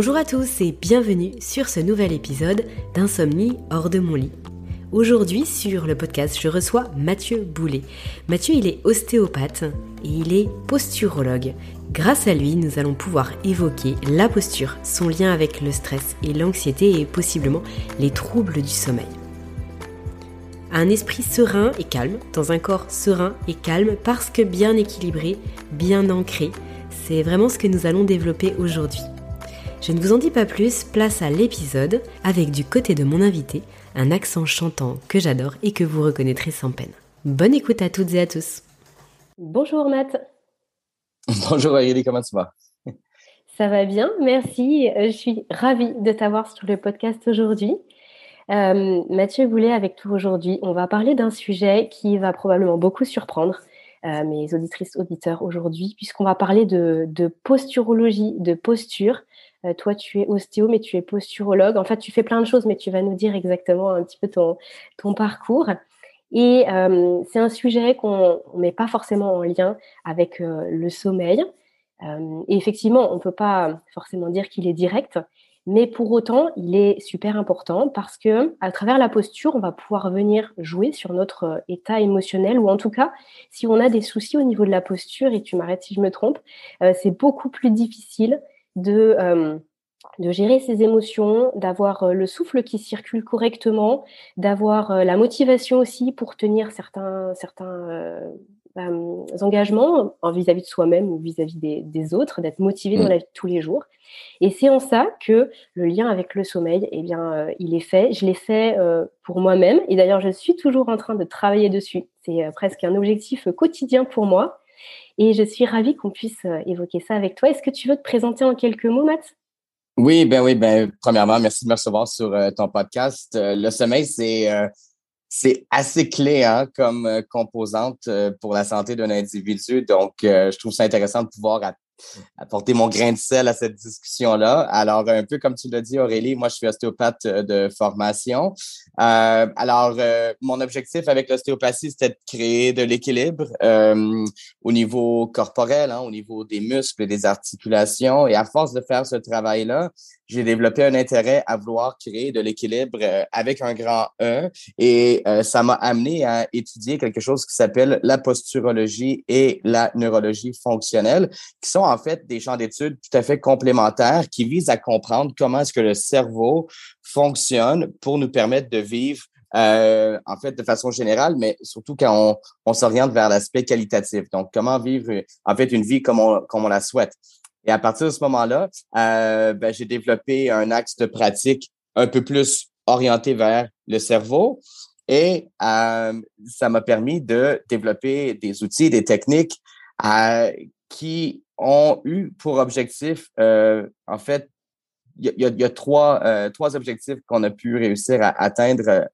Bonjour à tous et bienvenue sur ce nouvel épisode d'Insomnie hors de mon lit. Aujourd'hui sur le podcast, je reçois Mathieu Boulet. Mathieu, il est ostéopathe et il est posturologue. Grâce à lui, nous allons pouvoir évoquer la posture, son lien avec le stress et l'anxiété et possiblement les troubles du sommeil. Un esprit serein et calme, dans un corps serein et calme parce que bien équilibré, bien ancré, c'est vraiment ce que nous allons développer aujourd'hui. Je ne vous en dis pas plus, place à l'épisode avec du côté de mon invité un accent chantant que j'adore et que vous reconnaîtrez sans peine. Bonne écoute à toutes et à tous. Bonjour Matt. Bonjour Aurélie, comment tu vas? Ça va bien, merci. Euh, je suis ravie de t'avoir sur le podcast aujourd'hui. Euh, Mathieu Boulet avec toi aujourd'hui. On va parler d'un sujet qui va probablement beaucoup surprendre euh, mes auditrices, auditeurs aujourd'hui, puisqu'on va parler de, de posturologie, de posture. Euh, toi, tu es ostéo, mais tu es posturologue. En fait, tu fais plein de choses, mais tu vas nous dire exactement un petit peu ton, parcours. Et euh, c'est un sujet qu'on ne met pas forcément en lien avec euh, le sommeil. et effectivement, on ne peut pas forcément dire qu'il est direct, mais pour autant, il est super important parce que à travers la posture, on va pouvoir venir jouer sur notre état émotionnel, ou en tout cas, si on a des soucis au niveau de la posture, et tu m'arrêtes si je me trompe, c'est beaucoup plus difficile de, euh, de gérer ses émotions, d'avoir euh, le souffle qui circule correctement, d'avoir euh, la motivation aussi pour tenir certains, certains engagements vis-à-vis de soi-même ou vis-à-vis des, autres, d'être motivé dans mmh. la vie de tous les jours. Et c'est en ça que le lien avec le sommeil, eh bien, il est fait. Je l'ai fait pour moi-même et d'ailleurs, je suis toujours en train de travailler dessus. C'est presque un objectif quotidien pour moi. Et je suis ravie qu'on puisse euh, évoquer ça avec toi. Est-ce que tu veux te présenter en quelques mots, Matt? Oui, ben oui, ben premièrement, merci de me recevoir sur euh, ton podcast. Euh, le sommeil, c'est c'est assez clé hein, comme composante pour la santé d'un individu. Donc, je trouve ça intéressant de pouvoir apporter mon grain de sel à cette discussion-là. Alors, un peu comme tu l'as dit, Aurélie, moi, je suis ostéopathe euh, de formation. Euh, alors, euh, mon objectif avec l'ostéopathie, c'était de créer de l'équilibre au niveau corporel, hein, au niveau des muscles et des articulations. Et à force de faire ce travail-là, j'ai développé un intérêt à vouloir créer de l'équilibre avec un grand E et ça m'a amené à étudier quelque chose qui s'appelle la posturologie et la neurologie fonctionnelle, qui sont en fait des champs d'études tout à fait complémentaires qui visent à comprendre comment est-ce que le cerveau fonctionne pour nous permettre de vivre euh, en fait, de façon générale, mais surtout quand on, on s'oriente vers l'aspect qualitatif. Donc, comment vivre, en fait, une vie comme on, comme on la souhaite. Et à partir de ce moment-là, euh, ben, j'ai développé un axe de pratique un peu plus orienté vers le cerveau. Et euh, ça m'a permis de développer des outils, des techniques qui ont eu pour objectif, en fait, il y a, trois, trois objectifs qu'on a pu réussir à atteindre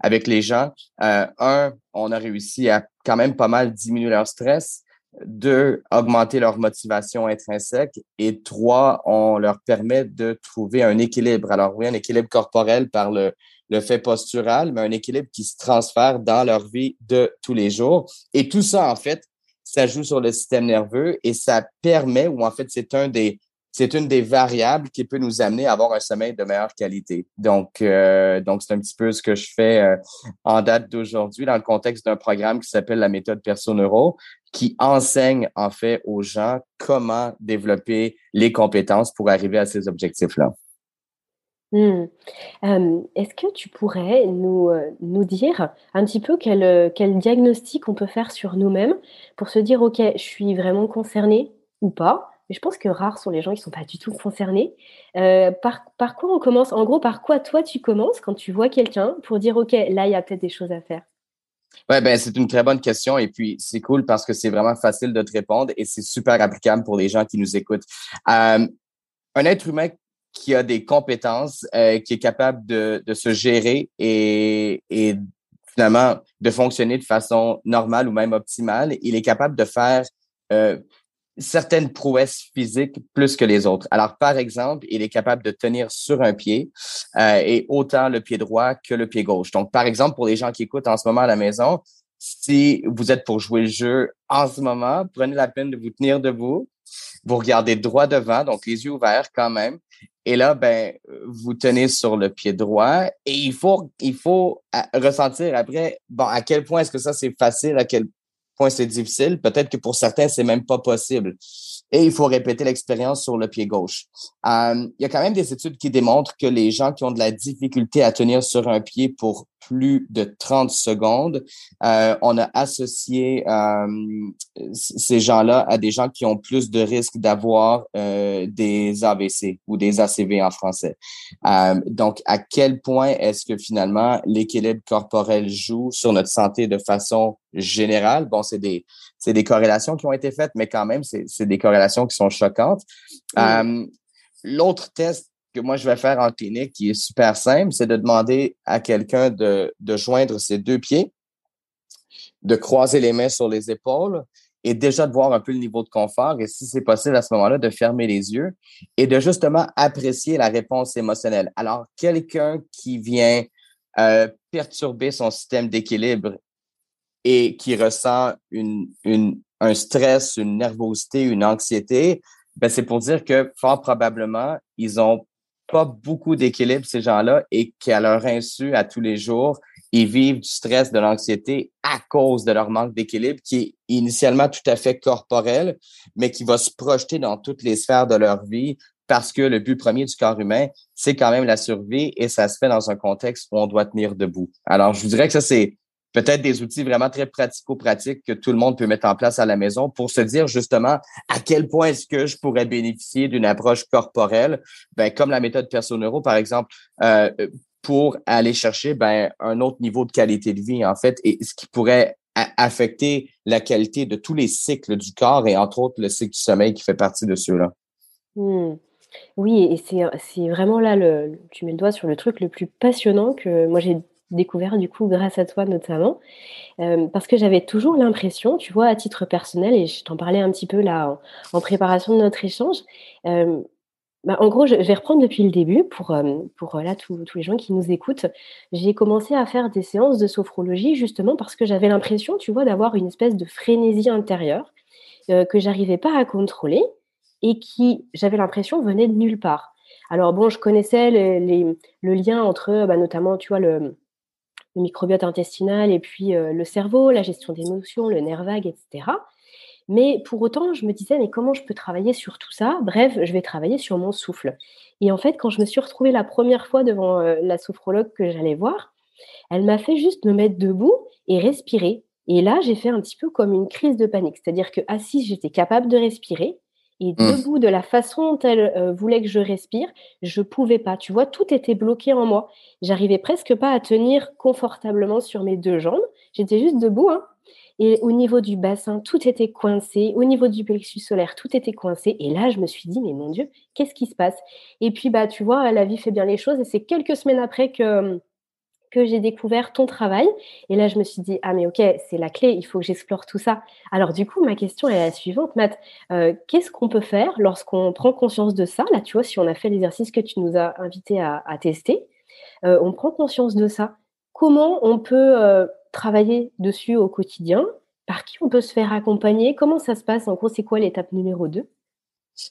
avec les gens. un, on a réussi à quand même pas mal diminuer leur stress. Deux, augmenter leur motivation intrinsèque. Et trois, on leur permet de trouver un équilibre. Alors oui, un équilibre corporel par le, le fait postural, mais un équilibre qui se transfère dans leur vie de tous les jours. Et tout ça, en fait, ça joue sur le système nerveux et ça permet, ou en fait, c'est un des c'est une des variables qui peut nous amener à avoir un sommeil de meilleure qualité. Donc, euh, donc c'est un petit peu ce que je fais euh, en date d'aujourd'hui dans le contexte d'un programme qui s'appelle la méthode Perso-Neuro, qui enseigne en fait aux gens comment développer les compétences pour arriver à ces objectifs-là. Hmm. Est-ce que tu pourrais nous, nous dire un petit peu quel, quel diagnostic on peut faire sur nous-mêmes pour se dire, OK, je suis vraiment concerné ou pas? Mais je pense que rares sont les gens qui ne sont pas du tout concernés. Par, par quoi on commence? En gros, par quoi toi tu commences quand tu vois quelqu'un pour dire OK, là, il y a peut-être des choses à faire? Ouais, ben c'est une très bonne question et puis c'est cool parce que c'est vraiment facile de te répondre et c'est super applicable pour les gens qui nous écoutent. Un être humain qui a des compétences, euh, qui est capable de, de se gérer et, finalement de fonctionner de façon normale ou même optimale, il est capable de faire euh, certaines prouesses physiques plus que les autres. Alors, par exemple, il est capable de tenir sur un pied euh, et autant le pied droit que le pied gauche. Donc, par exemple, pour les gens qui écoutent en ce moment à la maison, si vous êtes pour jouer le jeu en ce moment, prenez la peine de vous tenir debout Vous regardez droit devant, donc les yeux ouverts quand même. Et là, ben, vous tenez sur le pied droit et il faut, il faut ressentir après, bon, à quel point est-ce que ça c'est facile, à quel point c'est difficile. Peut-être que pour certains, c'est même pas possible et il faut répéter l'expérience sur le pied gauche. Euh, il y a quand même des études qui démontrent que les gens qui ont de la difficulté à tenir sur un pied pour plus de 30 secondes, euh, on a associé euh, ces gens-là à des gens qui ont plus de risques d'avoir euh, des AVC ou des ACV en français. Donc, à quel point est-ce que finalement l'équilibre corporel joue sur notre santé de façon générale? Bon, c'est des c'est des corrélations qui ont été faites, mais quand même, c'est des corrélations qui sont choquantes. L'autre test que moi, je vais faire en clinique, qui est super simple, c'est de demander à quelqu'un de, de joindre ses deux pieds, de croiser les mains sur les épaules et déjà de voir un peu le niveau de confort et si c'est possible à ce moment-là, de fermer les yeux et de justement apprécier la réponse émotionnelle. Alors, quelqu'un qui vient euh, perturber son système d'équilibre et qui ressent une, une, un stress, une nervosité, une anxiété, ben c'est pour dire que fort probablement, ils ont pas beaucoup d'équilibre, ces gens-là, et qu'à leur insu, à tous les jours, ils vivent du stress, de l'anxiété à cause de leur manque d'équilibre qui est initialement tout à fait corporel, mais qui va se projeter dans toutes les sphères de leur vie parce que le but premier du corps humain, c'est quand même la survie et ça se fait dans un contexte où on doit tenir debout. Alors, je vous dirais que ça, c'est peut-être des outils vraiment très pratico-pratiques que tout le monde peut mettre en place à la maison pour se dire justement à quel point est-ce que je pourrais bénéficier d'une approche corporelle, ben, comme la méthode Personeuro, par exemple, euh, pour aller chercher ben, un autre niveau de qualité de vie, en fait, et ce qui pourrait affecter la qualité de tous les cycles du corps et entre autres le cycle du sommeil qui fait partie de ceux-là. Mmh. Oui, et c'est vraiment là, le, tu mets le doigt sur le truc le plus passionnant que moi j'ai découvert du coup grâce à toi notamment, euh, parce que j'avais toujours l'impression, tu vois, à titre personnel, et je t'en parlais un petit peu là en, préparation de notre échange, euh, bah, en gros, je vais reprendre depuis le début pour, euh, pour là tous les gens qui nous écoutent. J'ai commencé à faire des séances de sophrologie justement parce que j'avais l'impression, tu vois, d'avoir une espèce de frénésie intérieure que j'arrivais pas à contrôler et qui, j'avais l'impression, venait de nulle part. Alors bon, je connaissais le lien entre, bah, notamment, tu vois, le, microbiote intestinal et puis euh, le cerveau, la gestion des émotions, le nerf vague, etc. Mais pour autant, je me disais, mais comment je peux travailler sur tout ça? Bref, je vais travailler sur mon souffle. Et en fait, quand je me suis retrouvée la première fois devant euh, la sophrologue que j'allais voir, elle m'a fait juste me mettre debout et respirer. Et là, j'ai fait un petit peu comme une crise de panique. C'est-à-dire que assise, j'étais capable de respirer, et mmh. debout, de la façon dont elle euh, voulait que je respire, je pouvais pas. Tu vois, tout était bloqué en moi. J'arrivais presque pas à tenir confortablement sur mes deux jambes. J'étais juste debout. Hein. Et au niveau du bassin, tout était coincé. Au niveau du plexus solaire, tout était coincé. Et là, je me suis dit, mais mon Dieu, qu'est-ce qui se passe? Et puis, bah, tu vois, la vie fait bien les choses. Et c'est quelques semaines après que que j'ai découvert ton travail. Et là, je me suis dit, ah mais ok, c'est la clé, il faut que j'explore tout ça. Alors du coup, ma question est la suivante, Matt. Euh, qu'est-ce qu'on peut faire lorsqu'on prend conscience de ça? Là, tu vois, si on a fait l'exercice que tu nous as invité à, tester, euh, on prend conscience de ça. Comment on peut euh, travailler dessus au quotidien? Par qui on peut se faire accompagner? Comment ça se passe? En gros, c'est quoi l'étape numéro 2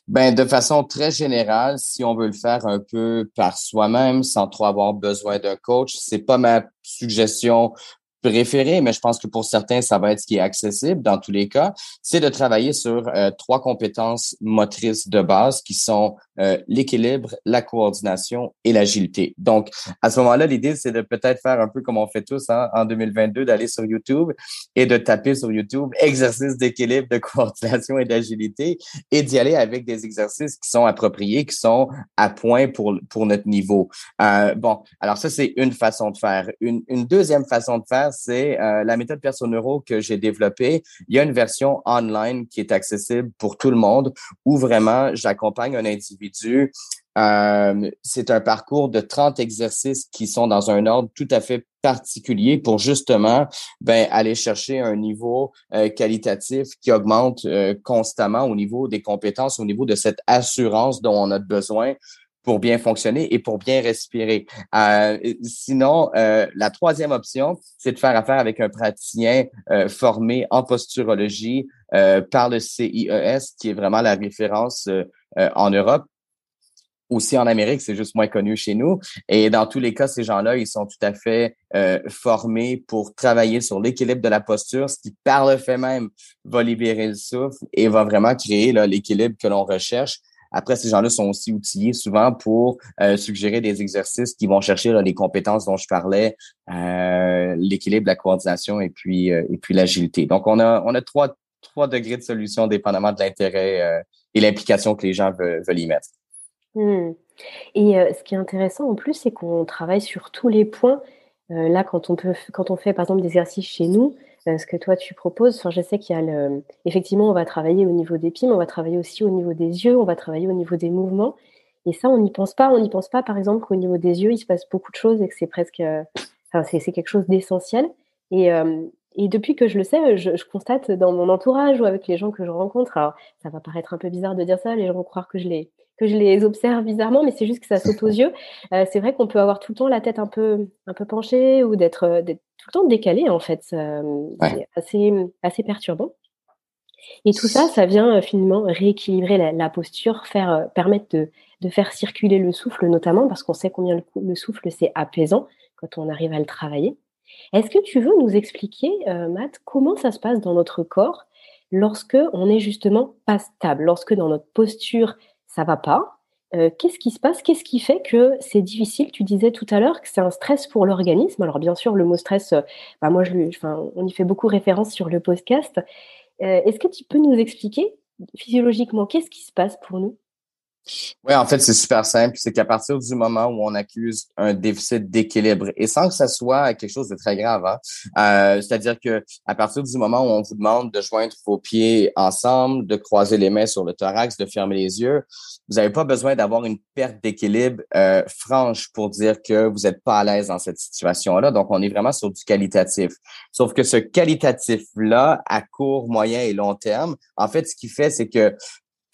ben, de façon très générale, si on veut le faire un peu par soi-même, sans trop avoir besoin d'un coach, c'est pas ma suggestion préféré, mais je pense que pour certains, ça va être ce qui est accessible dans tous les cas, c'est de travailler sur euh, trois compétences motrices de base qui sont euh, l'équilibre, la coordination et l'agilité. Donc, à ce moment-là, l'idée, c'est de peut-être faire un peu comme on fait tous hein, en 2022, d'aller sur YouTube et de taper sur YouTube exercices d'équilibre, de coordination et d'agilité et d'y aller avec des exercices qui sont appropriés, qui sont à point pour, pour notre niveau. Euh, bon, alors ça, c'est une façon de faire. Une, une deuxième façon de faire, c'est euh, la méthode Personeuro que j'ai développée. Il y a une version online qui est accessible pour tout le monde où vraiment j'accompagne un individu. Euh, c'est un parcours de 30 exercices qui sont dans un ordre tout à fait particulier pour justement ben, aller chercher un niveau euh, qualitatif qui augmente constamment au niveau des compétences, au niveau de cette assurance dont on a besoin pour bien fonctionner et pour bien respirer. Euh, sinon, euh, la troisième option, c'est de faire affaire avec un praticien euh, formé en posturologie par le CIES, qui est vraiment la référence en Europe aussi en Amérique, c'est juste moins connu chez nous. Et dans tous les cas, ces gens-là, ils sont tout à fait formés pour travailler sur l'équilibre de la posture, ce qui, par le fait même, va libérer le souffle et va vraiment créer l'équilibre que l'on recherche. Après, ces gens-là sont aussi outillés souvent pour euh, suggérer des exercices qui vont chercher les compétences dont je parlais, euh, l'équilibre, la coordination et puis et puis l'agilité. Donc, on a on a trois trois degrés de solution dépendamment de l'intérêt et l'implication que les gens veulent, y mettre. Mmh. Et ce qui est intéressant en plus, c'est qu'on travaille sur tous les points. là, quand on peut quand on fait par exemple des exercices chez nous, ce que toi tu proposes, enfin, je sais qu'il y a le effectivement, on va travailler au niveau des mais on va travailler aussi au niveau des yeux, on va travailler au niveau des mouvements. Et ça, on n'y pense pas. On n'y pense pas, par exemple, qu'au niveau des yeux, il se passe beaucoup de choses et que c'est presque, enfin, c'est quelque chose d'essentiel. Et et depuis que je le sais, je, je, constate dans mon entourage ou avec les gens que je rencontre, alors ça va paraître un peu bizarre de dire ça, les gens vont croire que je les que je les observe bizarrement, mais c'est juste que ça saute aux yeux. Euh, c'est vrai qu'on peut avoir tout le temps la tête un peu, un peu penchée ou d'être, euh, tout le temps décalé, en fait. Euh, c'est assez, assez perturbant. Et tout ça, ça vient finalement rééquilibrer la, posture, faire, permettre de, de, faire circuler le souffle notamment, parce qu'on sait combien le, le souffle, c'est apaisant quand on arrive à le travailler. Est-ce que tu veux nous expliquer, Matt, comment ça se passe dans notre corps lorsque on est justement pas stable, lorsque dans notre posture ça va pas. Euh, qu'est-ce qui se passe? Qu'est-ce qui fait que c'est difficile? Tu disais tout à l'heure que c'est un stress pour l'organisme. Alors bien sûr, le mot stress, euh, bah moi, je, enfin, on y fait beaucoup référence sur le podcast. Euh, est-ce que tu peux nous expliquer physiologiquement qu'est-ce qui se passe pour nous? Oui, en fait, c'est super simple. C'est qu'à partir du moment où on accuse un déficit d'équilibre, et sans que ça soit quelque chose de très grave, hein, euh, c'est-à-dire que à partir du moment où on vous demande de joindre vos pieds ensemble, de croiser les mains sur le thorax, de fermer les yeux, vous n'avez pas besoin d'avoir une perte d'équilibre euh, franche pour dire que vous n'êtes pas à l'aise dans cette situation-là. Donc, on est vraiment sur du qualitatif. Sauf que ce qualitatif-là, à court, moyen et long terme, en fait, ce qu'il fait, c'est que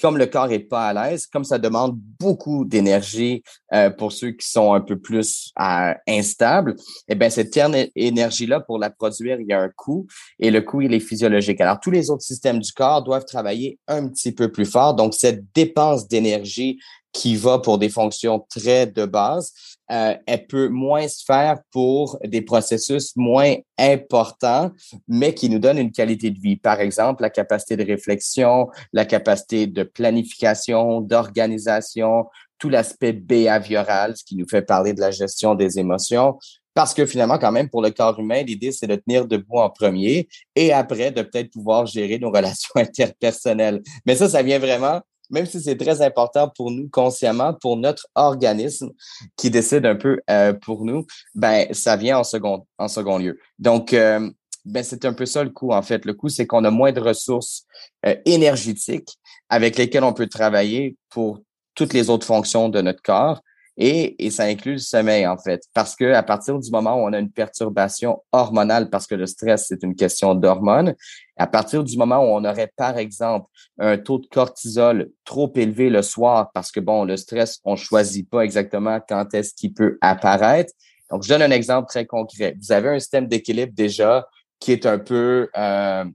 comme le corps est pas à l'aise, comme ça demande beaucoup d'énergie euh, pour ceux qui sont un peu plus euh, instables, eh bien cette énergie-là pour la produire, il y a un coût et le coût il est physiologique. Alors tous les autres systèmes du corps doivent travailler un petit peu plus fort. Donc cette dépense d'énergie qui va pour des fonctions très de base, euh, elle peut moins se faire pour des processus moins importants, mais qui nous donnent une qualité de vie. Par exemple, la capacité de réflexion, la capacité de planification, d'organisation, tout l'aspect behavioral, ce qui nous fait parler de la gestion des émotions. Parce que finalement, quand même, pour le corps humain, l'idée, c'est de tenir debout en premier et après de peut-être pouvoir gérer nos relations interpersonnelles. Mais ça, ça vient vraiment même si c'est très important pour nous consciemment, pour notre organisme qui décide un peu euh, pour nous, ben ça vient en second lieu. Donc euh, ben c'est un peu ça le coût en fait. Le coût c'est qu'on a moins de ressources euh, énergétiques avec lesquelles on peut travailler pour toutes les autres fonctions de notre corps. Et, ça inclut le sommeil, en fait, parce que à partir du moment où on a une perturbation hormonale, parce que le stress, c'est une question d'hormones, à partir du moment où on aurait, par exemple, un taux de cortisol trop élevé le soir, parce que, bon, le stress, on choisit pas exactement quand est-ce qu'il peut apparaître. Donc, je donne un exemple très concret. Vous avez un système d'équilibre déjà qui est un peu... Euh,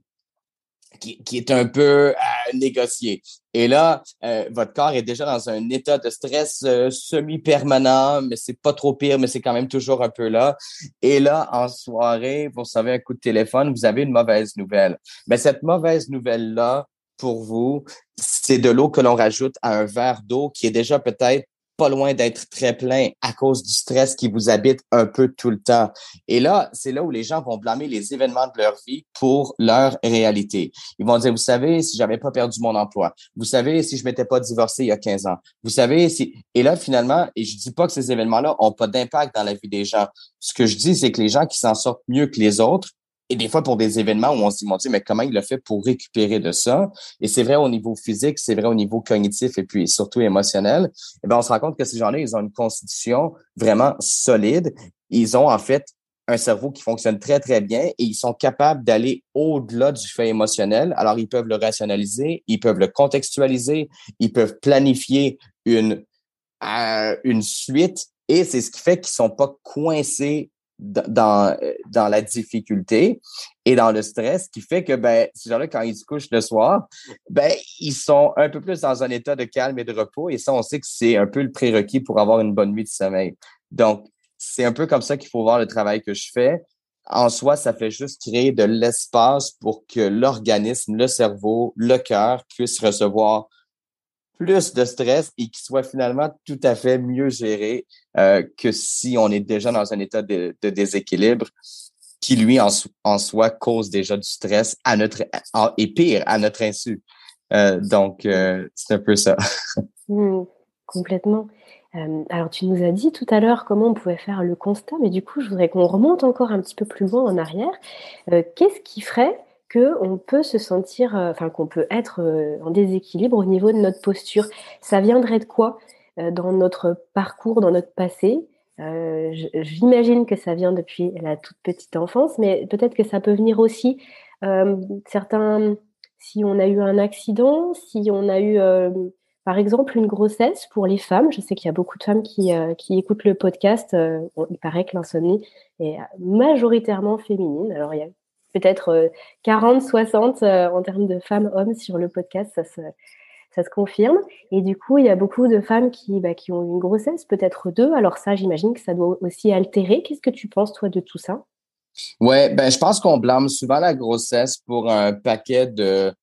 qui, est un peu euh, négocié. Et là, euh, votre corps est déjà dans un état de stress euh, semi-permanent, mais c'est pas trop pire, mais c'est quand même toujours un peu là. Et là, en soirée, vous savez un coup de téléphone, vous avez une mauvaise nouvelle. Mais cette mauvaise nouvelle-là, pour vous, c'est de l'eau que l'on rajoute à un verre d'eau qui est déjà peut-être loin d'être très plein à cause du stress qui vous habite un peu tout le temps. Et là, c'est là où les gens vont blâmer les événements de leur vie pour leur réalité. Ils vont dire, vous savez, si j'avais pas perdu mon emploi, vous savez, si je m'étais pas divorcé il y a 15 ans, vous savez, si... Et là, finalement, et je dis pas que ces événements-là ont pas d'impact dans la vie des gens. Ce que je dis, c'est que les gens qui s'en sortent mieux que les autres, et des fois, pour des événements où on se dit, mon Dieu, mais comment il a fait pour récupérer de ça? Et c'est vrai au niveau physique, c'est vrai au niveau cognitif et puis surtout émotionnel. Et eh bien, on se rend compte que ces gens-là, ils ont une constitution vraiment solide. Ils ont en fait un cerveau qui fonctionne très, très bien et ils sont capables d'aller au-delà du fait émotionnel. Alors, ils peuvent le rationaliser, ils peuvent le contextualiser, ils peuvent planifier une à une suite et c'est ce qui fait qu'ils sont pas coincés dans, la difficulté et dans le stress qui fait que ben, ces gens-là, quand ils se couchent le soir, ben, ils sont un peu plus dans un état de calme et de repos. Et ça, on sait que c'est un peu le prérequis pour avoir une bonne nuit de sommeil. Donc, c'est un peu comme ça qu'il faut voir le travail que je fais. En soi, ça fait juste créer de l'espace pour que l'organisme, le cerveau, le cœur puissent recevoir plus de stress et qui soit finalement tout à fait mieux géré euh, que si on est déjà dans un état de, déséquilibre qui, lui, en, soi, cause déjà du stress à notre et pire, à notre insu. Euh, donc, euh, c'est un peu ça. Mmh, complètement. alors, tu nous as dit tout à l'heure comment on pouvait faire le constat, mais du coup, je voudrais qu'on remonte encore un petit peu plus loin en arrière. Qu'est-ce qui ferait qu'on peut se sentir, euh, enfin qu'on peut être euh, en déséquilibre au niveau de notre posture. Ça viendrait de quoi euh, dans notre parcours, dans notre passé? J'imagine que ça vient depuis la toute petite enfance, mais peut-être que ça peut venir aussi certains, si on a eu un accident, si on a eu par exemple, une grossesse pour les femmes, je sais qu'il y a beaucoup de femmes qui, qui écoutent le podcast. il paraît que l'insomnie est majoritairement féminine. Alors, il y a peut-être 40, euh, 60 euh, en termes de femmes-hommes sur le podcast, ça se, confirme. Et du coup, il y a beaucoup de femmes qui, bah, qui ont une grossesse, peut-être deux. Alors ça, j'imagine que ça doit aussi altérer. Qu'est-ce que tu penses, toi, de tout ça? Ouais, ben, je pense qu'on blâme souvent la grossesse pour un paquet de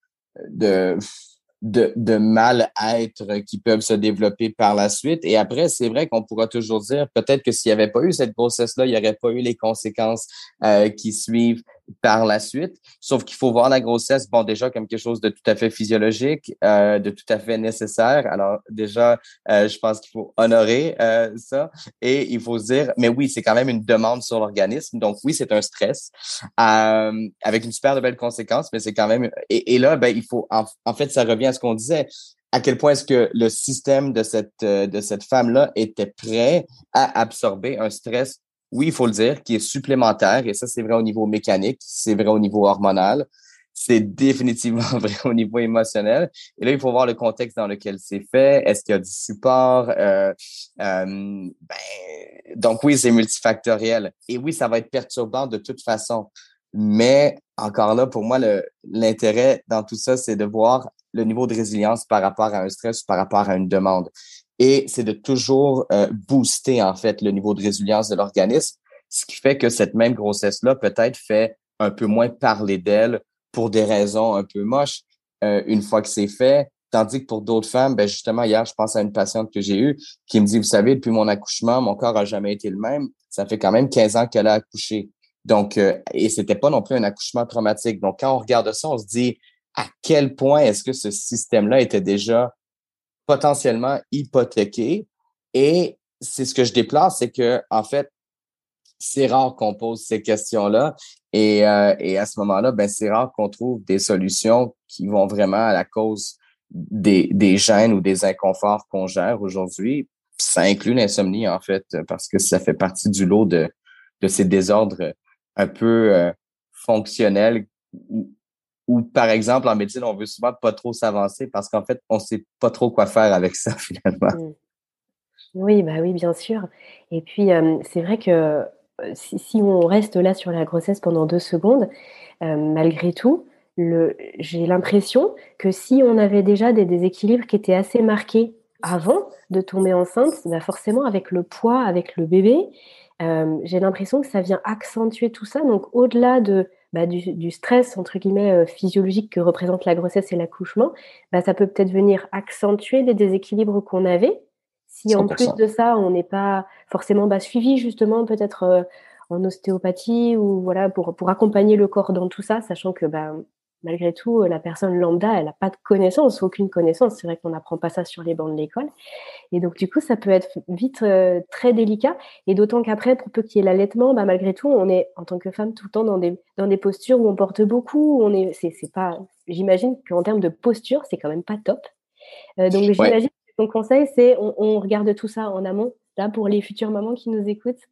mal-être qui peuvent se développer par la suite. Et après, c'est vrai qu'on pourra toujours dire peut-être que s'il n'y avait pas eu cette grossesse-là, il n'y aurait pas eu les conséquences euh, qui suivent par la suite. Sauf qu'il faut voir la grossesse, bon, déjà comme quelque chose de tout à fait physiologique, euh, de tout à fait nécessaire. Alors déjà, euh, je pense qu'il faut honorer euh, ça et il faut se dire, mais oui, c'est quand même une demande sur l'organisme. Donc oui, c'est un stress avec une super de belles conséquences, mais c'est quand même... Et, et là, ben, il faut... En, en fait, ça revient à ce qu'on disait à quel point est-ce que le système de cette, de cette femme-là était prêt à absorber un stress oui, il faut le dire, qui est supplémentaire, et ça, c'est vrai au niveau mécanique, c'est vrai au niveau hormonal, c'est définitivement vrai au niveau émotionnel. Et là, il faut voir le contexte dans lequel c'est fait. Est-ce qu'il y a du support? Euh, euh, ben, donc oui, c'est multifactoriel. Et oui, ça va être perturbant de toute façon. Mais encore là, pour moi, l'intérêt dans tout ça, c'est de voir le niveau de résilience par rapport à un stress, par rapport à une demande et c'est de toujours euh, booster en fait le niveau de résilience de l'organisme, ce qui fait que cette même grossesse-là peut-être fait un peu moins parler d'elle pour des raisons un peu moches euh, une fois que c'est fait. Tandis que pour d'autres femmes, ben justement, hier, je pense à une patiente que j'ai eue qui me dit, vous savez, depuis mon accouchement, mon corps a jamais été le même. Ça fait quand même 15 ans qu'elle a accouché. Donc, euh, et c'était pas non plus un accouchement traumatique. Donc, quand on regarde ça, on se dit à quel point est-ce que ce système-là était déjà potentiellement hypothéqué. Et c'est ce que je déplore, c'est que en fait, c'est rare qu'on pose ces questions-là. Et, euh, et à ce moment-là, ben, c'est rare qu'on trouve des solutions qui vont vraiment à la cause des, des gènes ou des inconforts qu'on gère aujourd'hui. Ça inclut l'insomnie, en fait, parce que ça fait partie du lot de, de ces désordres un peu euh, fonctionnels ou par exemple en médecine, on veut souvent pas trop s'avancer parce qu'en fait, on sait pas trop quoi faire avec ça finalement. Mmh. Oui, bah oui, bien sûr. Et puis c'est vrai que si, on reste là sur la grossesse pendant deux secondes, malgré tout, j'ai l'impression que si on avait déjà des déséquilibres qui étaient assez marqués avant de tomber enceinte, bah forcément avec le poids, avec le bébé, j'ai l'impression que ça vient accentuer tout ça. Donc au-delà de bah, du, stress entre guillemets euh, physiologique que représente la grossesse et l'accouchement, bah, ça peut peut-être venir accentuer les déséquilibres qu'on avait. Si en plus de ça, on n'est pas forcément bah, suivi justement peut-être euh, en ostéopathie ou voilà pour, pour accompagner le corps dans tout ça, sachant que bah, malgré tout, la personne lambda, elle n'a pas de connaissance, aucune connaissance. C'est vrai qu'on n'apprend pas ça sur les bancs de l'école. Et donc, du coup, ça peut être vite euh, très délicat. Et d'autant qu'après, pour peu qu'il y ait l'allaitement, bah, malgré tout, on est, en tant que femme, tout le temps dans des, dans des postures où on porte beaucoup. on est, c'est, c'est pas, j'imagine qu'en termes de posture, c'est quand même pas top. Euh, donc, j'imagine que ton conseil, c'est on, on regarde tout ça en amont. Là, pour les futures mamans qui nous écoutent,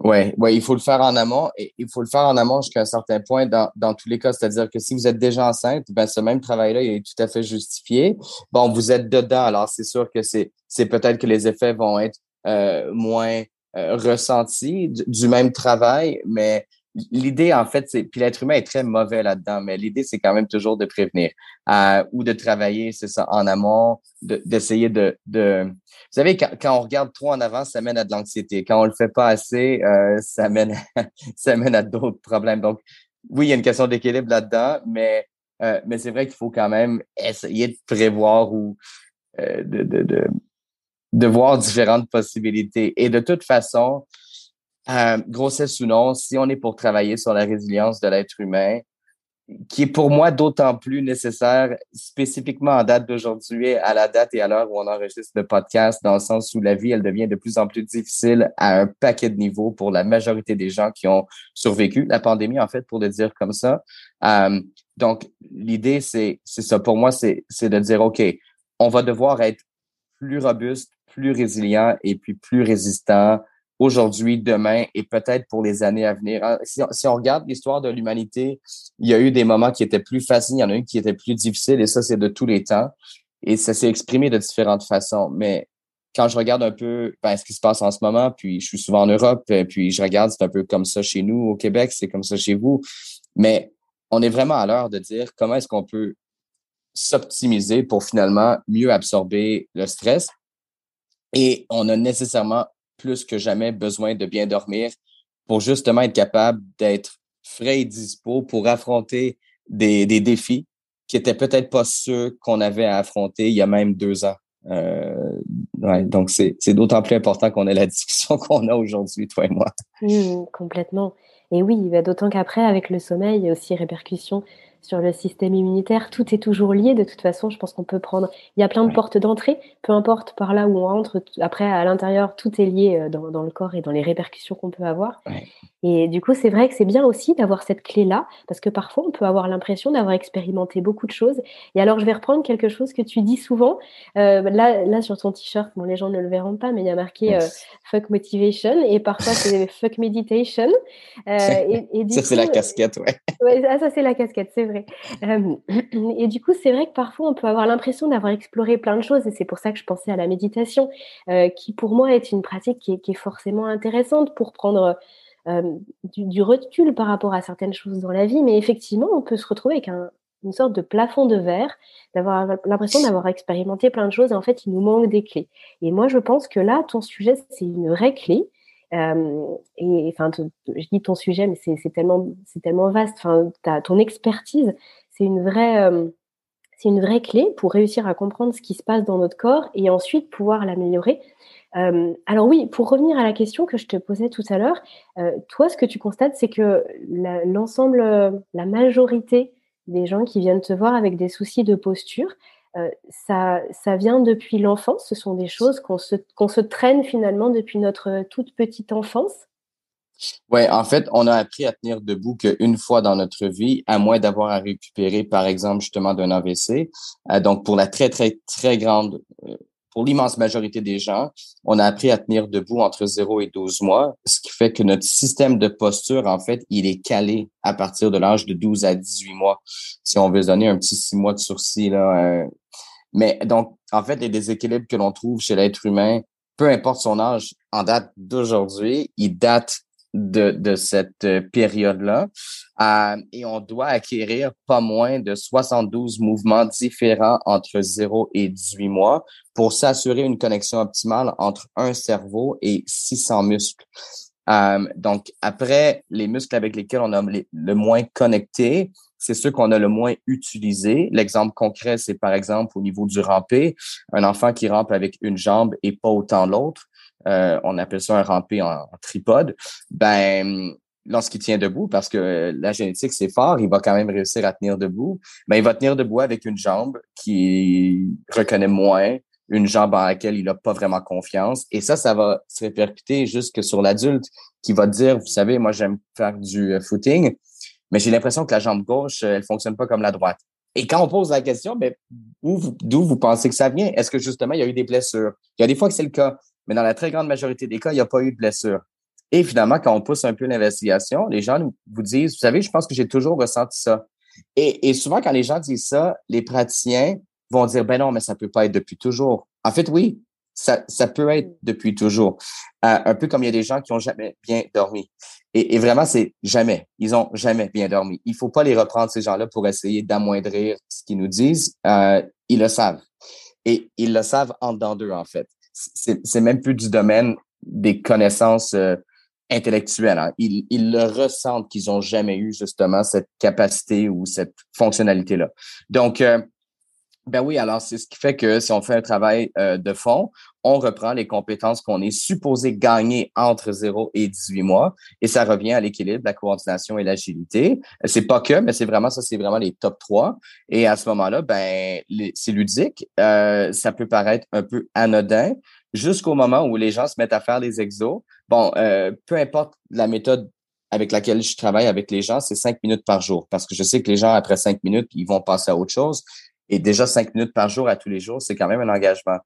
Oui, il faut le faire en amont et il faut le faire en amont jusqu'à un certain point dans, tous les cas. C'est-à-dire que si vous êtes déjà enceinte, ben ce même travail-là est tout à fait justifié. Bon, vous êtes dedans, alors c'est sûr que c'est, c'est peut-être que les effets vont être euh, moins euh, ressentis du, même travail, mais l'idée, en fait, c'est, puis l'être humain est très mauvais là-dedans, mais l'idée, c'est quand même toujours de prévenir euh, ou de travailler, c'est ça, en amont, d'essayer de, Vous savez, quand, on regarde trop en avant, ça mène à de l'anxiété. Quand on le fait pas assez, euh, ça mène, ça mène à d'autres problèmes. Donc, oui, il y a une question d'équilibre là-dedans, mais, euh, mais c'est vrai qu'il faut quand même essayer de prévoir ou de, de voir différentes possibilités. Et de toute façon, euh, grossesse ou non, si on est pour travailler sur la résilience de l'être humain, qui est pour moi d'autant plus nécessaire spécifiquement en date d'aujourd'hui, à la date et à l'heure où on enregistre le podcast, dans le sens où la vie, elle devient de plus en plus difficile à un paquet de niveaux pour la majorité des gens qui ont survécu la pandémie, en fait, pour le dire comme ça. Euh, donc, l'idée, c'est, ça. Pour moi, c'est de dire, OK, on va devoir être plus robuste, plus résilient et puis plus résistant aujourd'hui, demain et peut-être pour les années à venir. Ah, si, on regarde l'histoire de l'humanité, il y a eu des moments qui étaient plus faciles, il y en a eu qui étaient plus difficiles et ça, c'est de tous les temps. Et ça s'est exprimé de différentes façons. Mais quand je regarde un peu ben, ce qui se passe en ce moment, puis je suis souvent en Europe, euh, puis je regarde, c'est un peu comme ça chez nous au Québec, c'est comme ça chez vous. Mais on est vraiment à l'heure de dire comment est-ce qu'on peut s'optimiser pour finalement mieux absorber le stress. Et on a nécessairement plus que jamais besoin de bien dormir pour justement être capable d'être frais et dispo pour affronter des, des défis qui étaient peut-être pas ceux qu'on avait à affronter il y a même deux ans. Euh, donc, c'est d'autant plus important qu'on ait la discussion qu'on a aujourd'hui, toi et moi. Mmh, complètement. Et oui, bah, d'autant qu'après, avec le sommeil, il y a aussi répercussions sur le système immunitaire. Tout est toujours lié. De toute façon, je pense qu'on peut prendre. Il y a plein de portes d'entrée, peu importe par là où on entre. Après, à l'intérieur, tout est lié euh, dans, dans, le corps et dans les répercussions qu'on peut avoir. Et du coup, c'est vrai que c'est bien aussi d'avoir cette clé-là, parce que parfois, on peut avoir l'impression d'avoir expérimenté beaucoup de choses. Et alors, je vais reprendre quelque chose que tu dis souvent. Euh, là, là, sur ton t-shirt, bon, les gens ne le verront pas, mais il y a marqué euh, fuck motivation et parfois c'est fuck meditation. Euh, et, et ça, c'est la casquette, ouais. ouais ah, ça, c'est la casquette, c'est vrai. Euh, et du coup, c'est vrai que parfois, on peut avoir l'impression d'avoir exploré plein de choses. Et c'est pour ça que je pensais à la méditation, euh, qui pour moi est une pratique qui est, forcément intéressante pour prendre euh, du, recul par rapport à certaines choses dans la vie, mais effectivement, on peut se retrouver avec une sorte de plafond de verre, d'avoir l'impression d'avoir expérimenté plein de choses et en fait, il nous manque des clés. Et moi, je pense que là, ton sujet, c'est une vraie clé. Euh, et enfin, je dis ton sujet, mais c'est tellement, c'est tellement vaste. Enfin, ton expertise, c'est une vraie, euh, c'est une vraie clé pour réussir à comprendre ce qui se passe dans notre corps et ensuite pouvoir l'améliorer. Euh, alors oui, pour revenir à la question que je te posais tout à l'heure, toi, ce que tu constates, c'est que l'ensemble, la, majorité des gens qui viennent te voir avec des soucis de posture, euh, ça, ça vient depuis l'enfance. Ce sont des choses qu'on se, se traîne finalement depuis notre toute petite enfance? Oui, en fait, on a appris à tenir debout qu'une fois dans notre vie, à moins d'avoir à récupérer, par exemple, justement d'un AVC. donc, pour la très, très, très grande pour l'immense majorité des gens, on a appris à tenir debout entre 0 et 12 mois, ce qui fait que notre système de posture, en fait, il est calé à partir de l'âge de 12 à 18 mois. Si on veut donner un petit 6 mois de sursis, là. Euh. Mais donc, en fait, les déséquilibres que l'on trouve chez l'être humain, peu importe son âge, en date d'aujourd'hui, il date de, de cette euh, période-là. Euh, et on doit acquérir pas moins de 72 mouvements différents entre 0 et 18 mois pour s'assurer une connexion optimale entre un cerveau et 600 muscles. Euh, donc, après, les muscles avec lesquels on a le moins connecté, c'est ceux qu'on a le moins utilisés. L'exemple concret, c'est par exemple au niveau du rampé, un enfant qui rampe avec une jambe et pas autant l'autre. Euh, on appelle ça un rampé en, tripode, ben lorsqu'il tient debout, parce que la génétique, c'est fort, il va quand même réussir à tenir debout, ben, il va tenir debout avec une jambe qui reconnaît moins, une jambe en laquelle il n'a pas vraiment confiance. Et ça, ça va se répercuter jusque sur l'adulte qui va dire, vous savez, moi, j'aime faire du euh, footing, mais j'ai l'impression que la jambe gauche, elle fonctionne pas comme la droite. Et quand on pose la question, ben, d'où vous pensez que ça vient? Est-ce que justement, il y a eu des blessures? Il y a des fois que c'est le cas. Mais dans la très grande majorité des cas, il n'y a pas eu de blessure. Et finalement, quand on pousse un peu l'investigation, les gens vous disent, vous savez, je pense que j'ai toujours ressenti ça. Et, souvent, quand les gens disent ça, les praticiens vont dire, ben non, mais ça peut pas être depuis toujours. En fait, oui, ça, peut être depuis toujours. Euh, un peu comme il y a des gens qui ont jamais bien dormi. Et, vraiment, c'est jamais. Ils ont jamais bien dormi. Il faut pas les reprendre, ces gens-là, pour essayer d'amoindrir ce qu'ils nous disent. Euh, ils le savent. Et ils le savent en dedans d'eux, en fait. C'est même plus du domaine des connaissances euh, intellectuelles. Hein. Ils, le ressentent qu'ils ont jamais eu, justement, cette capacité ou cette fonctionnalité-là. Donc, euh, ben oui, alors c'est ce qui fait que si on fait un travail euh, de fond, on reprend les compétences qu'on est supposé gagner entre 0 et 18 mois et ça revient à l'équilibre, la coordination et l'agilité. C'est pas que, mais c'est vraiment ça, c'est vraiment les top 3. Et à ce moment-là, ben c'est ludique. Euh, ça peut paraître un peu anodin jusqu'au moment où les gens se mettent à faire des exos. Bon, euh, peu importe la méthode avec laquelle je travaille avec les gens, c'est cinq minutes par jour parce que je sais que les gens, après cinq minutes, ils vont passer à autre chose. Et déjà cinq minutes par jour à tous les jours, c'est quand même un engagement.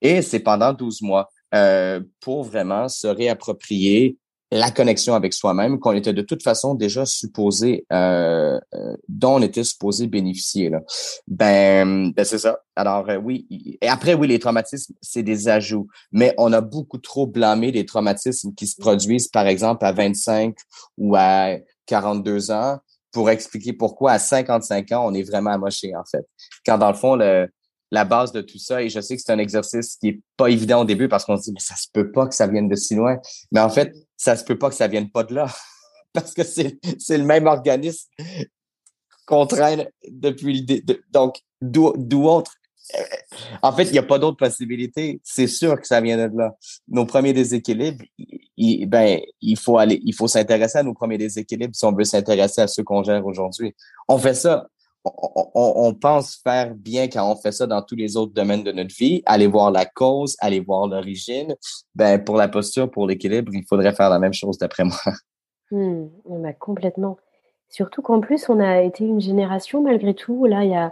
Et c'est pendant 12 mois euh, pour vraiment se réapproprier la connexion avec soi-même qu'on était de toute façon déjà supposé, euh, euh dont on était supposé bénéficier. Là. Ben, ben c'est ça. Alors euh, oui, et après oui, les traumatismes, c'est des ajouts, mais on a beaucoup trop blâmé les traumatismes qui se produisent, par exemple, à 25 ou à 42 ans pour expliquer pourquoi à 55 ans, on est vraiment amoché, en fait. Quand dans le fond, le, la base de tout ça, et je sais que c'est un exercice qui est pas évident au début parce qu'on se dit, mais ça se peut pas que ça vienne de si loin. Mais en fait, ça se peut pas que ça vienne pas de là. parce que c'est, le même organisme qu'on traîne depuis l'idée. donc, d'où, autre en fait, il n'y a pas d'autre possibilité. C'est sûr que ça vient de là. Nos premiers déséquilibres, il, ben, il faut aller, il faut s'intéresser à nos premiers déséquilibres si on veut s'intéresser à ceux qu'on gère aujourd'hui. On fait ça. On, pense faire bien quand on fait ça dans tous les autres domaines de notre vie. Aller voir la cause, aller voir l'origine. Ben, pour la posture, pour l'équilibre, il faudrait faire la même chose d'après moi. Ben, complètement. Surtout qu'en plus, on a été une génération malgré tout. Là, il y a euh,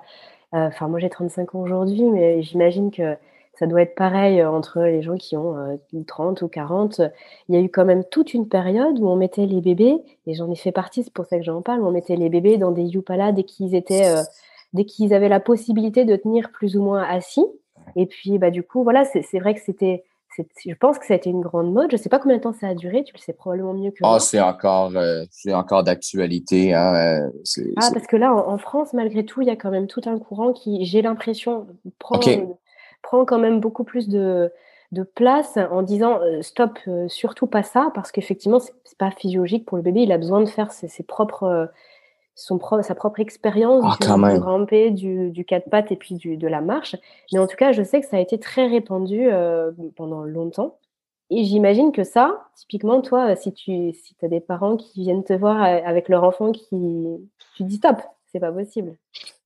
enfin, moi j'ai 35 ans aujourd'hui, mais j'imagine que ça doit être pareil euh, entre les gens qui ont 30 euh, ou 40. Il y a eu quand même toute une période où on mettait les bébés, et j'en ai fait partie, c'est pour ça que j'en parle, on mettait les bébés dans des yupalas dès qu'ils étaient, dès qu'ils avaient la possibilité de tenir plus ou moins assis. Et puis, bah, du coup, voilà, c'est vrai que c'était je pense que ça a été une grande mode. Je ne sais pas combien de temps ça a duré. Tu le sais probablement mieux que ah, moi. c'est encore, euh, c'est encore d'actualité. Hein, euh, ah, parce que là, en, France, malgré tout, il y a quand même tout un courant qui, j'ai l'impression, prend, prend quand même beaucoup plus de, de place en disant euh, stop, surtout pas ça, parce qu'effectivement, c'est, n'est pas physiologique pour le bébé. Il a besoin de faire ses, ses propres son sa propre expérience ah, du, ramper, du, du quatre pattes et puis du, de la marche. Mais en tout cas, je sais que ça a été très répandu euh, pendant longtemps. Et j'imagine que ça, typiquement, toi, si tu si as des parents qui viennent te voir euh, avec leur enfant qui, tu dis stop, c'est pas possible.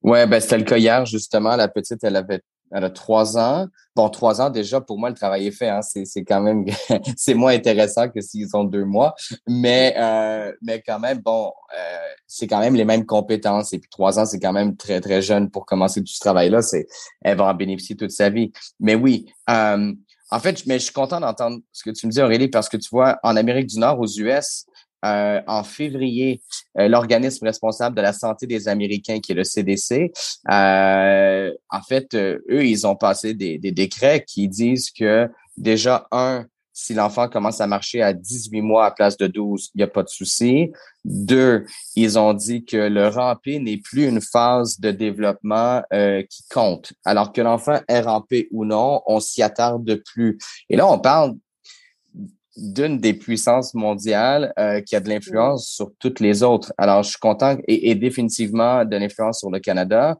Ouais, ben c'était le cas hier, justement. La petite, elle avait elle a trois ans. Bon, trois ans, déjà, pour moi, le travail est fait. Hein. C'est quand même, c'est moins intéressant que s'ils ont deux mois. Mais, euh, mais quand même, bon, euh, c'est quand même les mêmes compétences. Et puis, trois ans, c'est quand même très, très jeune pour commencer ce travail-là. C'est, elle va en bénéficier toute sa vie. Mais oui, euh, en fait, mais je suis content d'entendre ce que tu me dis, Aurélie, parce que tu vois, en Amérique du Nord, aux US, euh, en février, euh, l'organisme responsable de la santé des Américains, qui est le CDC, euh, en fait, eux, ils ont passé des, décrets qui disent que déjà, un, si l'enfant commence à marcher à 18 mois à place de 12, il n'y a pas de souci. Deux, ils ont dit que le rampé n'est plus une phase de développement qui compte. Alors que l'enfant est rampé ou non, on s'y attarde plus. Et là, on parle d'une des puissances mondiales euh, qui a de l'influence sur toutes les autres. Alors, je suis content et, définitivement de l'influence sur le Canada,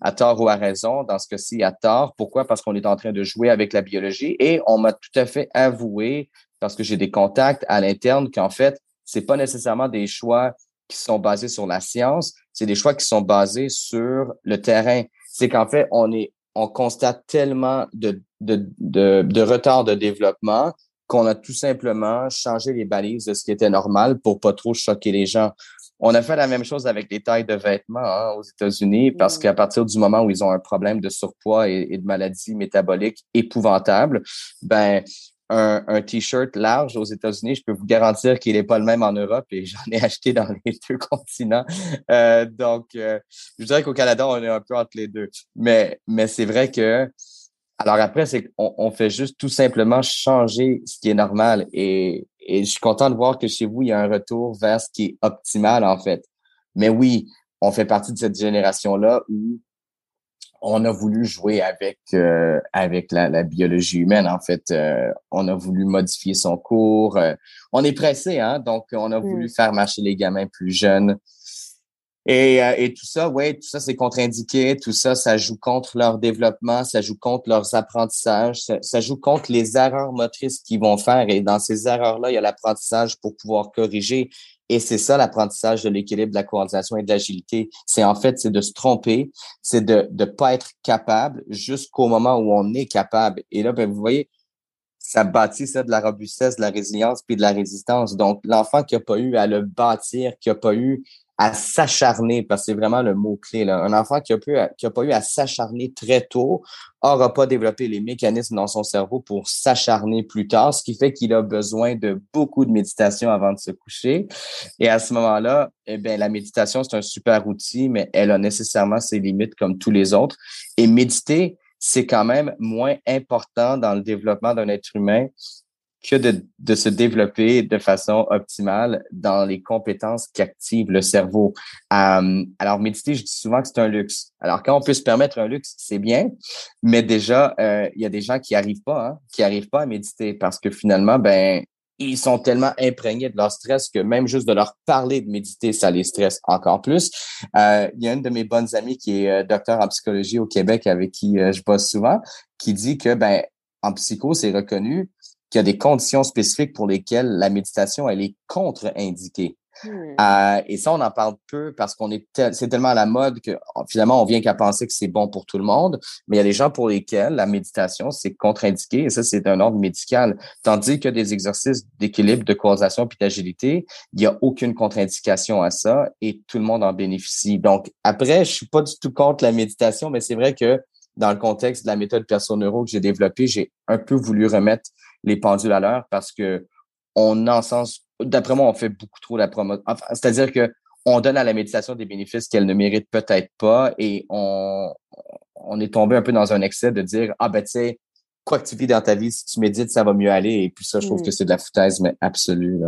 à tort ou à raison, dans ce cas-ci, à tort. Pourquoi? Parce qu'on est en train de jouer avec la biologie et on m'a tout à fait avoué, parce que j'ai des contacts à l'interne, qu'en fait, c'est pas nécessairement des choix qui sont basés sur la science, c'est des choix qui sont basés sur le terrain. C'est qu'en fait, on est, on constate tellement de, de, de, de retard de développement qu'on a tout simplement changé les balises de ce qui était normal pour pas trop choquer les gens. On a fait la même chose avec les tailles de vêtements hein, aux États-Unis parce qu'à partir du moment où ils ont un problème de surpoids et, de maladies métaboliques épouvantables, ben un, t-shirt large aux États-Unis, je peux vous garantir qu'il n'est pas le même en Europe et j'en ai acheté dans les deux continents. Euh, donc, euh, je dirais qu'au Canada, on est un peu entre les deux. Mais, mais c'est vrai que, alors après, c'est qu'on on fait juste tout simplement changer ce qui est normal et, et je suis content de voir que chez vous, il y a un retour vers ce qui est optimal, en fait. Mais oui, on fait partie de cette génération-là où on a voulu jouer avec euh, avec la, biologie humaine. En fait, euh, on a voulu modifier son cours. Euh, on est pressé, hein, donc on a voulu mm. faire marcher les gamins plus jeunes. Et, et tout ça, ouais, tout ça c'est contre-indiqué. Tout ça, ça joue contre leur développement, ça joue contre leurs apprentissages, ça, ça joue contre les erreurs motrices qu'ils vont faire. Et dans ces erreurs-là, il y a l'apprentissage pour pouvoir corriger. Et c'est ça l'apprentissage de l'équilibre, de la coordination et de l'agilité. C'est en fait, c'est de se tromper, c'est de ne pas être capable jusqu'au moment où on est capable. Et là, ben, vous voyez, ça bâtit ça de la robustesse, de la résilience puis de la résistance. Donc, l'enfant qui n'a pas eu à le bâtir, qui n'a pas eu à s'acharner, parce que c'est vraiment le mot-clé. Un enfant qui n'a pas eu à s'acharner très tôt n'aura pas développé les mécanismes dans son cerveau pour s'acharner plus tard, ce qui fait qu'il a besoin de beaucoup de méditation avant de se coucher. Et à ce moment-là, eh bien, la méditation, c'est un super outil, mais elle a nécessairement ses limites comme tous les autres. Et méditer, c'est quand même moins important dans le développement d'un être humain que de, de, se développer de façon optimale dans les compétences qui activent le cerveau. Euh, alors, méditer, je dis souvent que c'est un luxe. Alors, quand on peut se permettre un luxe, c'est bien, mais déjà, euh, il y a des gens qui arrivent pas, hein, qui arrivent pas à méditer parce que finalement, ben, ils sont tellement imprégnés de leur stress que même juste de leur parler de méditer, ça les stresse encore plus. Euh, il y a une de mes bonnes amies qui est docteur en psychologie au Québec avec qui je bosse souvent, qui dit que ben en psycho, c'est reconnu qu'il y a des conditions spécifiques pour lesquelles la méditation, elle est contre-indiquée. Hmm. Euh, et ça, on en parle peu parce qu'on est c'est tellement à la mode que finalement, on vient qu'à penser que c'est bon pour tout le monde. Mais il y a des gens pour lesquels la méditation, c'est contre-indiqué et ça, c'est un ordre médical. Tandis que des exercices d'équilibre, de coordination puis d'agilité, il n'y a aucune contre-indication à ça et tout le monde en bénéficie. Donc, après, je suis pas du tout contre la méditation, mais c'est vrai que dans le contexte de la méthode perso-neuro que j'ai développée, j'ai un peu voulu remettre les pendules à l'heure parce que on sens d'après moi, on fait beaucoup trop la promotion. C'est-à-dire que on donne à la méditation des bénéfices qu'elle ne mérite peut-être pas et on, on est tombé un peu dans un excès de dire, ah ben tu sais, quoi que tu vis dans ta vie, si tu médites, ça va mieux aller. Et puis ça, je trouve que mmh. c'est de la foutaise, mais absolue.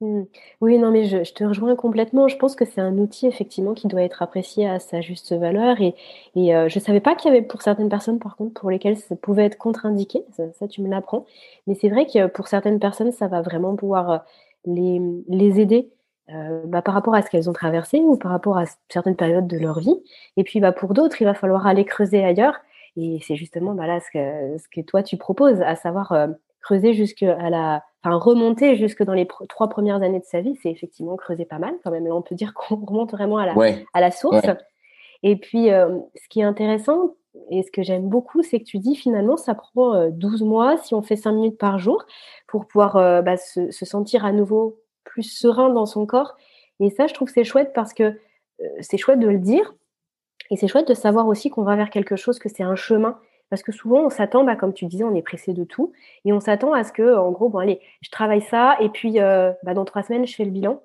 Mmh. Oui, non, mais je, je, te rejoins complètement. Je pense que c'est un outil, effectivement, qui doit être apprécié à sa juste valeur. Et, et euh, je ne savais pas qu'il y avait pour certaines personnes, par contre, pour lesquelles ça pouvait être contre-indiqué. Ça, tu me l'apprends. Mais c'est vrai que pour certaines personnes, ça va vraiment pouvoir euh, les, les aider. Euh, bah, par rapport à ce qu'elles ont traversé ou par rapport à certaines périodes de leur vie. Et puis bah, pour d'autres, il va falloir aller creuser ailleurs et c'est justement bah là ce que, ce que toi tu proposes, à savoir euh, creuser jusqu'à la, enfin remonter jusque dans les trois premières années de sa vie, c'est effectivement creuser pas mal quand même. Là, on peut dire qu'on remonte vraiment à la, à la source. Et puis, euh, ce qui est intéressant et ce que j'aime beaucoup, c'est que tu dis finalement, ça prend 12 euh, mois si on fait 5 minutes par jour pour pouvoir bah, se, se, sentir à nouveau plus serein dans son corps. Et ça, je trouve c'est chouette parce que c'est chouette de le dire et c'est chouette de savoir aussi qu'on va vers quelque chose, que c'est un chemin. Parce que souvent, on s'attend, bah, comme tu disais, on est pressé de tout. Et on s'attend à ce que, en gros, bon, allez, je travaille ça, et puis euh, bah, dans trois semaines, je fais le bilan.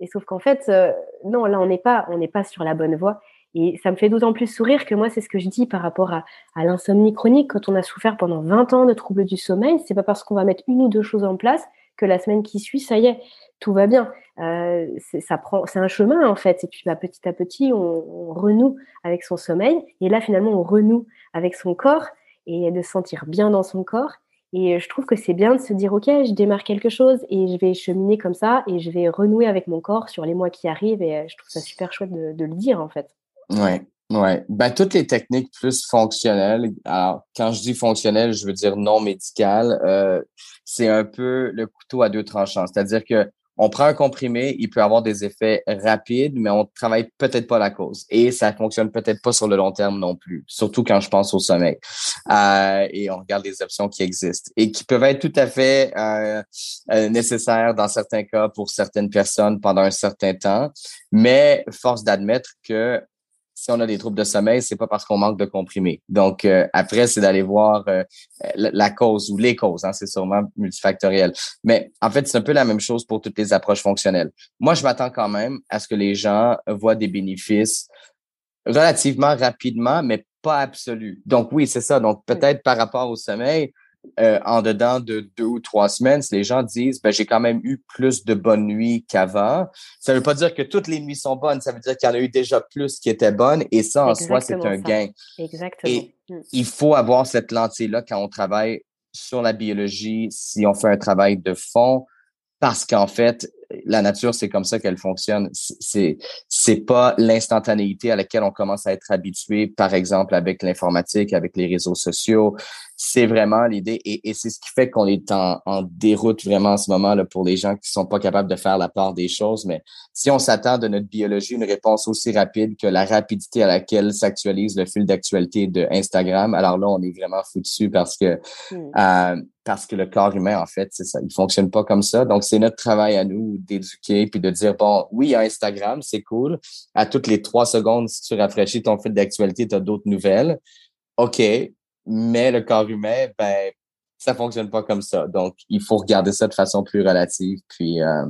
Et sauf qu'en fait, euh, non, là, on n'est pas, on pas sur la bonne voie. Et ça me fait d'autant plus sourire que moi, c'est ce que je dis par rapport à, à l'insomnie chronique. Quand on a souffert pendant 20 ans de troubles du sommeil, c'est pas parce qu'on va mettre une ou deux choses en place que la semaine qui suit, ça y est, tout va bien. Euh, ça prend, c'est un chemin en fait. Et puis bah, petit à petit, on, renoue avec son sommeil. Et là, finalement, on renoue avec son corps et de se sentir bien dans son corps. Et je trouve que c'est bien de se dire, OK, je démarre quelque chose et je vais cheminer comme ça et je vais renouer avec mon corps sur les mois qui arrivent. Et euh, je trouve ça super chouette de, le dire, en fait. Ouais, ouais. Ben, toutes les techniques plus fonctionnelles. Alors, quand je dis fonctionnelles, je veux dire non médicales. Euh, c'est un peu le couteau à deux tranchants. C'est-à-dire que on prend un comprimé, il peut avoir des effets rapides, mais on travaille peut-être pas la cause. Et ça fonctionne peut-être pas sur le long terme non plus, surtout quand je pense au sommeil. Euh, et on regarde les options qui existent et qui peuvent être tout à fait euh, euh, nécessaires dans certains cas pour certaines personnes pendant un certain temps. Mais force d'admettre que si on a des troubles de sommeil, c'est pas parce qu'on manque de comprimés. Donc, euh, après, c'est d'aller voir euh, la, cause ou les causes. Hein, c'est sûrement multifactoriel. Mais en fait, c'est un peu la même chose pour toutes les approches fonctionnelles. Moi, je m'attends quand même à ce que les gens voient des bénéfices relativement rapidement, mais pas absolus. Donc, oui, c'est ça. Donc, peut-être par rapport au sommeil, euh, en dedans de deux ou trois semaines, si les gens disent ben, j'ai quand même eu plus de bonnes nuits qu'avant, ça ne veut pas dire que toutes les nuits sont bonnes, ça veut dire qu'il y en a eu déjà plus qui étaient bonnes et ça en soi, c'est un gain. Exactement. Et mm. il faut avoir cette lentille-là quand on travaille sur la biologie, si on fait un travail de fond, parce qu'en fait, la nature, c'est comme ça qu'elle fonctionne. C'est c'est pas l'instantanéité à laquelle on commence à être habitué, par exemple avec l'informatique, avec les réseaux sociaux. C'est vraiment l'idée et, et c'est ce qui fait qu'on est en, en, déroute vraiment en ce moment là pour les gens qui sont pas capables de faire la part des choses. Mais si on s'attend de notre biologie une réponse aussi rapide que la rapidité à laquelle s'actualise le fil d'actualité de Instagram, alors là on est vraiment foutu parce que hmm. euh, parce que le corps humain en fait c'est ça, il fonctionne pas comme ça. Donc c'est notre travail à nous d'éduquer puis de dire bon oui a Instagram c'est cool. À toutes les trois secondes si tu rafraîchis ton fil d'actualité tu as d'autres nouvelles. OK, mais le corps humain, ben, ça fonctionne pas comme ça. Donc, il faut regarder ça de façon plus relative. Puis, euh,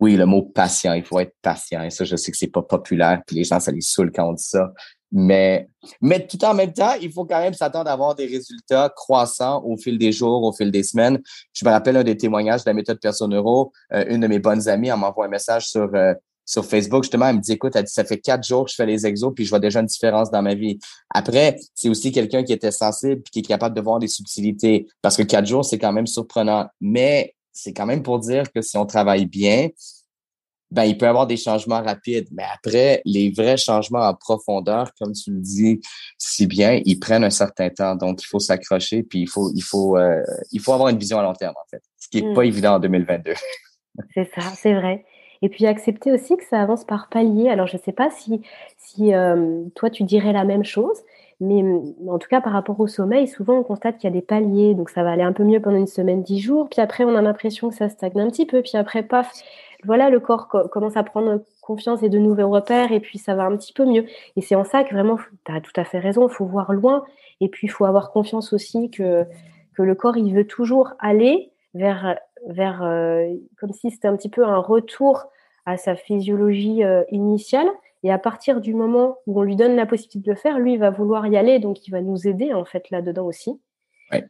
oui, le mot patient, il faut être patient. Et ça, je sais que c'est pas populaire, puis les gens, ça les saoule quand on dit ça. Mais, mais tout en même temps, il faut quand même s'attendre à avoir des résultats croissants au fil des jours, au fil des semaines. Je me rappelle un des témoignages de la méthode Perso Neuro. Euh, une de mes bonnes amies, elle m'envoie un message sur euh, sur Facebook, justement, elle me dit, écoute, elle dit, ça fait quatre jours que je fais les exos, puis je vois déjà une différence dans ma vie. Après, c'est aussi quelqu'un qui était sensible, puis qui est capable de voir des subtilités, parce que quatre jours, c'est quand même surprenant. Mais c'est quand même pour dire que si on travaille bien, ben, il peut y avoir des changements rapides. Mais après, les vrais changements en profondeur, comme tu le dis si bien, ils prennent un certain temps. Donc, il faut s'accrocher, puis il faut, il faut, euh, il faut avoir une vision à long terme, en fait. Ce qui n'est pas mm. évident en 2022. C'est ça, c'est vrai. Et puis accepter aussi que ça avance par palier. Alors je ne sais pas si, euh, toi tu dirais la même chose, mais en tout cas par rapport au sommeil, souvent on constate qu'il y a des paliers. Donc ça va aller un peu mieux pendant une semaine, dix jours, puis après on a l'impression que ça stagne un petit peu, puis après paf, voilà le corps commence à prendre confiance et de nouveaux repères, et puis ça va un petit peu mieux. Et c'est en ça que vraiment, tu as tout à fait raison, il faut voir loin, et puis il faut avoir confiance aussi que, que le corps il veut toujours aller vers vers euh, comme si c'était un petit peu un retour à sa physiologie euh, initiale. Et à partir du moment où on lui donne la possibilité de le faire, lui, il va vouloir y aller, donc il va nous aider en fait là-dedans aussi.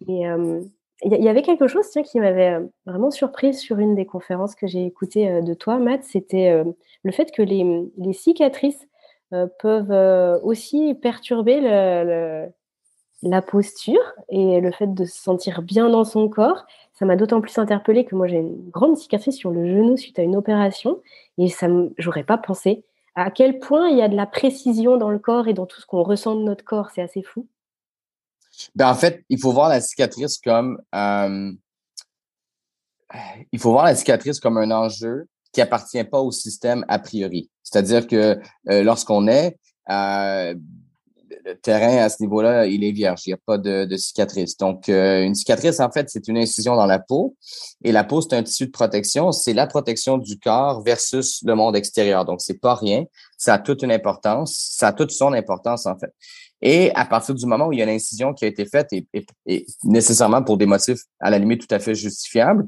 Et euh, il y, avait quelque chose tiens, qui m'avait vraiment surprise sur une des conférences que j'ai écoutées de toi, Matt, c'était le fait que les, les cicatrices peuvent aussi perturber le, la posture et le fait de se sentir bien dans son corps. Ça m'a d'autant plus interpellée que moi j'ai une grande cicatrice sur le genou suite à une opération et ça j'aurais pas pensé à quel point il y a de la précision dans le corps et dans tout ce qu'on ressent de notre corps. C'est assez fou. Ben en fait, il faut voir la cicatrice comme euh, il faut voir la cicatrice comme un enjeu qui appartient pas au système a priori. C'est-à-dire que euh, lorsqu'on est euh, le terrain à ce niveau-là, il est vierge. Il n'y a pas de, de cicatrice. Donc, euh, une cicatrice, en fait, c'est une incision dans la peau. Et la peau, c'est un tissu de protection. C'est la protection du corps versus le monde extérieur. Donc, c'est pas rien. Ça a toute une importance. Ça a toute son importance, en fait. Et à partir du moment où il y a une incision qui a été faite, et, nécessairement pour des motifs à la limite tout à fait justifiables,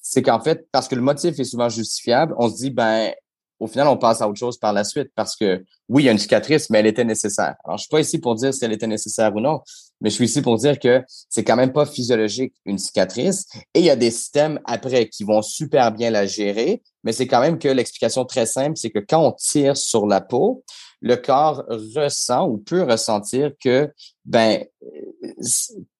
c'est qu'en fait, parce que le motif est souvent justifiable, on se dit, ben, au final, on passe à autre chose par la suite parce que oui, il y a une cicatrice, mais elle était nécessaire. Alors, je suis pas ici pour dire si elle était nécessaire ou non, mais je suis ici pour dire que c'est quand même pas physiologique une cicatrice et il y a des systèmes après qui vont super bien la gérer, mais c'est quand même que l'explication très simple, c'est que quand on tire sur la peau, le corps ressent ou peut ressentir que ben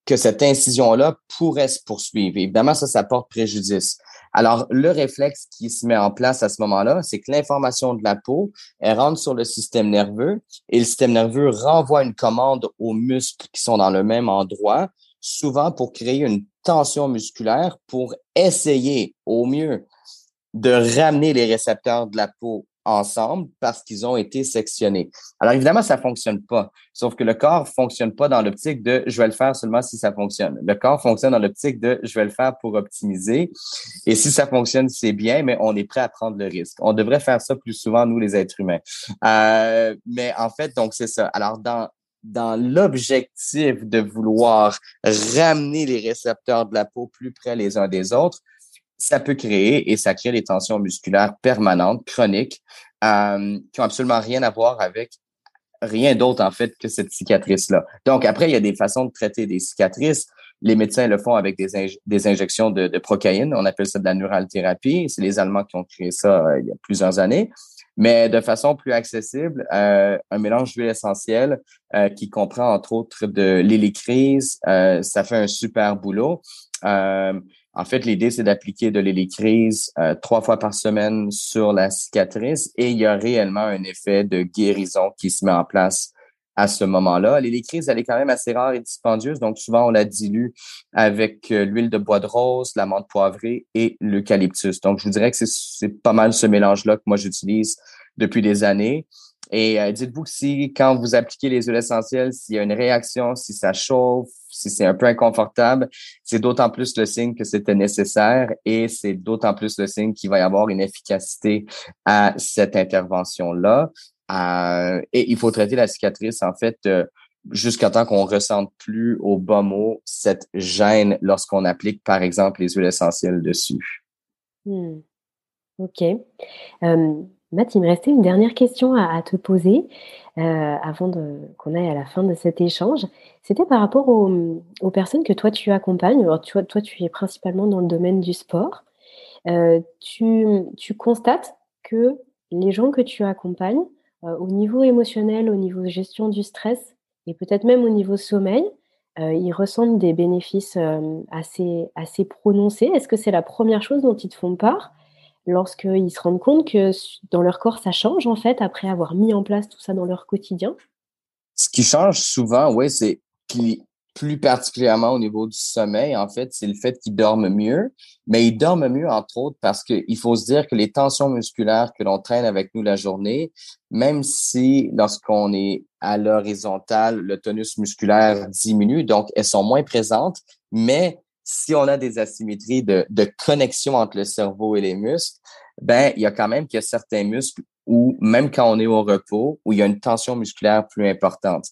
que cette incision-là pourrait se poursuivre. Évidemment, ça, ça porte préjudice. Alors, le réflexe qui se met en place à ce moment-là, c'est que l'information de la peau, elle rentre sur le système nerveux et le système nerveux renvoie une commande aux muscles qui sont dans le même endroit, souvent pour créer une tension musculaire pour essayer au mieux de ramener les récepteurs de la peau ensemble parce qu'ils ont été sectionnés. Alors évidemment, ça fonctionne pas. Sauf que le corps fonctionne pas dans l'optique de je vais le faire seulement si ça fonctionne. Le corps fonctionne dans l'optique de je vais le faire pour optimiser. Et si ça fonctionne, c'est bien, mais on est prêt à prendre le risque. On devrait faire ça plus souvent, nous, les êtres humains. Euh, mais en fait, donc c'est ça. Alors dans dans l'objectif de vouloir ramener les récepteurs de la peau plus près les uns des autres, ça peut créer et ça crée des tensions musculaires permanentes, chroniques, euh, qui ont absolument rien à voir avec rien d'autre en fait que cette cicatrice-là. Donc après, il y a des façons de traiter des cicatrices. Les médecins le font avec des, des injections de, de, procaïne. On appelle ça de la neuralthérapie. C'est les Allemands qui ont créé ça euh, il y a plusieurs années. Mais de façon plus accessible, euh, un mélange d'huile essentielle qui comprend entre autres de l'hélicryse, ça fait un super boulot. En fait, l'idée, c'est d'appliquer de l'hélicryse euh, trois fois par semaine sur la cicatrice et il y a réellement un effet de guérison qui se met en place à ce moment-là. L'hélicryse, elle est quand même assez rare et dispendieuse, donc souvent on la dilue avec euh, l'huile de bois de rose, la menthe poivrée et l'eucalyptus. Donc, je vous dirais que c'est pas mal ce mélange-là que moi j'utilise depuis des années. Et euh, dites-vous si, quand vous appliquez les huiles essentielles, s'il y a une réaction, si ça chauffe, c'est un peu inconfortable, c'est d'autant plus le signe que c'était nécessaire et c'est d'autant plus le signe qu'il va y avoir une efficacité à cette intervention-là. Euh, et il faut traiter la cicatrice, en fait, euh, jusqu'à temps qu'on ressente plus au bas mot cette gêne lorsqu'on applique, par exemple, les huiles essentielles dessus. Hmm. OK. Matt, il me restait une dernière question à, te poser euh, avant qu'on aille à la fin de cet échange. C'était par rapport aux, personnes que toi tu accompagnes. Alors, toi, tu es principalement dans le domaine du sport. Euh, tu, constates que les gens que tu accompagnes, euh, au niveau émotionnel, au niveau gestion du stress et peut-être même au niveau sommeil, ils ressentent des bénéfices assez, assez prononcés. Est-ce que c'est la première chose dont ils te font part? Lorsqu'ils se rendent compte que dans leur corps, ça change, en fait, après avoir mis en place tout ça dans leur quotidien? Ce qui change souvent, oui, c'est plus particulièrement au niveau du sommeil, en fait, c'est le fait qu'ils dorment mieux. Mais ils dorment mieux, entre autres, parce qu'il faut se dire que les tensions musculaires que l'on traîne avec nous la journée, même si lorsqu'on est à l'horizontale, le tonus musculaire diminue, donc elles sont moins présentes, mais si on a des asymétries de, connexion entre le cerveau et les muscles, ben il y a quand même qu'il certains muscles où même quand on est au repos, où il y a une tension musculaire plus importante.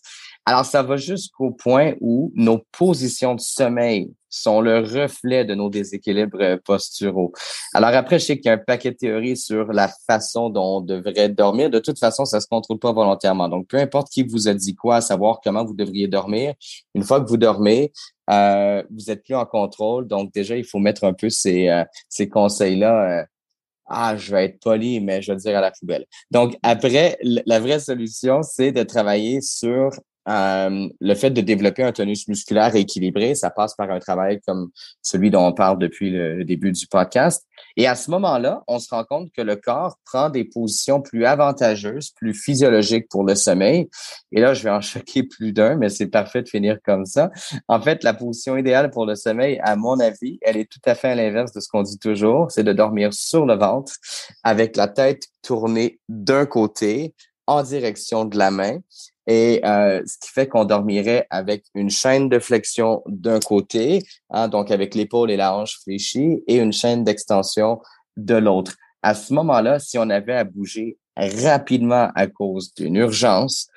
Alors, ça va jusqu'au point où nos positions de sommeil sont le reflet de nos déséquilibres posturaux. Alors après, je sais qu'il y a un paquet de théories sur la façon dont on devrait dormir. De toute façon, ça se contrôle pas volontairement. Donc, peu importe qui vous a dit quoi, à savoir comment vous devriez dormir, une fois que vous dormez, euh, vous êtes plus en contrôle. Donc, déjà, il faut mettre un peu ces, euh, ces conseils-là. Euh, ah, je vais être poli, mais je vais le dire à la poubelle. Donc, après, la vraie solution, c'est de travailler sur euh, le fait de développer un tonus musculaire équilibré, ça passe par un travail comme celui dont on parle depuis le début du podcast. Et à ce moment-là, on se rend compte que le corps prend des positions plus avantageuses, plus physiologiques pour le sommeil. Et là, je vais en choquer plus d'un, mais c'est parfait de finir comme ça. En fait, la position idéale pour le sommeil, à mon avis, elle est tout à fait à l'inverse de ce qu'on dit toujours, c'est de dormir sur le ventre avec la tête tournée d'un côté en direction de la main et euh, ce qui fait qu'on dormirait avec une chaîne de flexion d'un côté, hein, donc avec l'épaule et la hanche fléchie, et une chaîne d'extension de l'autre. À ce moment-là, si on avait à bouger rapidement à cause d'une urgence,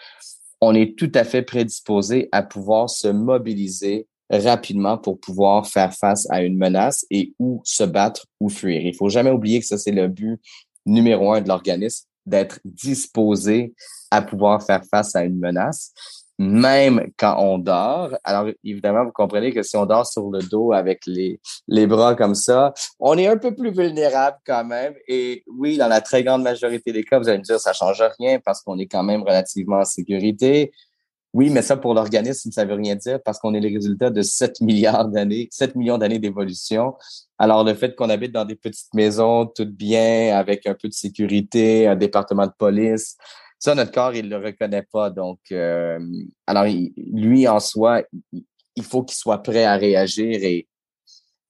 on est tout à fait prédisposé à pouvoir se mobiliser rapidement pour pouvoir faire face à une menace et ou se battre ou fuir. Il faut jamais oublier que ça, c'est le but numéro un de l'organisme, d'être disposé à pouvoir faire face à une menace, même quand on dort. Alors, évidemment, vous comprenez que si on dort sur le dos avec les, bras comme ça, on est un peu plus vulnérable quand même. Et oui, dans la très grande majorité des cas, vous allez me dire, ça change rien parce qu'on est quand même relativement en sécurité. Oui, mais ça, pour l'organisme, ça veut rien dire parce qu'on est le résultat de 7 milliards d'années, 7 millions d'années d'évolution. Alors, le fait qu'on habite dans des petites maisons, toutes bien, avec un peu de sécurité, un département de police, ça, notre corps, il le reconnaît pas. Donc, euh, alors, lui, en soi, il faut qu'il soit prêt à réagir et,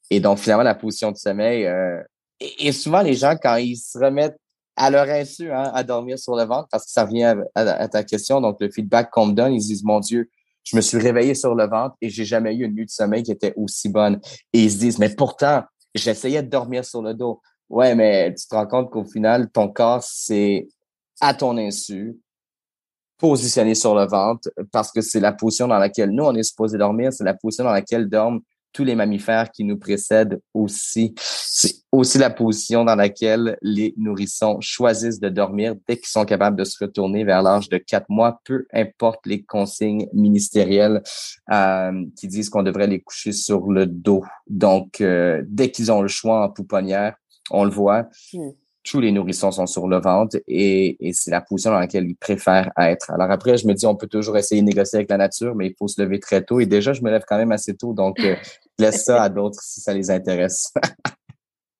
et donc, finalement, la position de sommeil, euh, et, souvent, les gens, quand ils se remettent à leur insu, hein, à dormir sur le ventre, parce que ça revient à, ta question. Donc, le feedback qu'on me donne, ils disent, mon Dieu, je me suis réveillé sur le ventre et j'ai jamais eu une nuit de sommeil qui était aussi bonne. Et ils se disent, mais pourtant, j'essayais de dormir sur le dos. Ouais, mais tu te rends compte qu'au final, ton corps, c'est à ton insu, positionné sur le ventre, parce que c'est la position dans laquelle nous, on est supposé dormir, c'est la position dans laquelle dorment tous les mammifères qui nous précèdent aussi. C'est aussi la position dans laquelle les nourrissons choisissent de dormir dès qu'ils sont capables de se retourner vers l'âge de quatre mois, peu importe les consignes ministérielles euh, qui disent qu'on devrait les coucher sur le dos. Donc, euh, dès qu'ils ont le choix en pouponnière, on le voit. Hmm tous les nourrissons sont sur le ventre et, c'est la position dans laquelle ils préfèrent être. Alors après, je me dis, on peut toujours essayer de négocier avec la nature, mais il faut se lever très tôt. Et déjà, je me lève quand même assez tôt, donc euh, laisse ça à d'autres si ça les intéresse.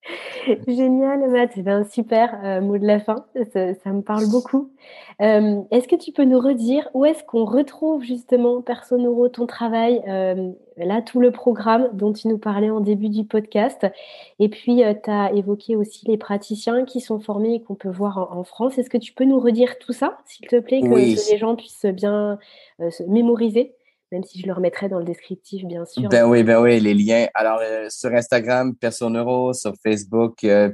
Génial, Matt. C'est un super euh, mot de la fin. Ça, me parle beaucoup. Euh, est-ce que tu peux nous redire où est-ce qu'on retrouve justement Perso Neuro, ton travail, euh, là, tout le programme dont tu nous parlais en début du podcast? Et puis, tu as évoqué aussi les praticiens qui sont formés et qu'on peut voir en, France. Est-ce que tu peux nous redire tout ça, s'il te plaît, que, que les gens puissent bien se mémoriser? Même si je le remettrai dans le descriptif, bien sûr. Ben oui, ben oui, les liens. Alors, euh, sur Instagram, Neuro, sur Facebook, euh.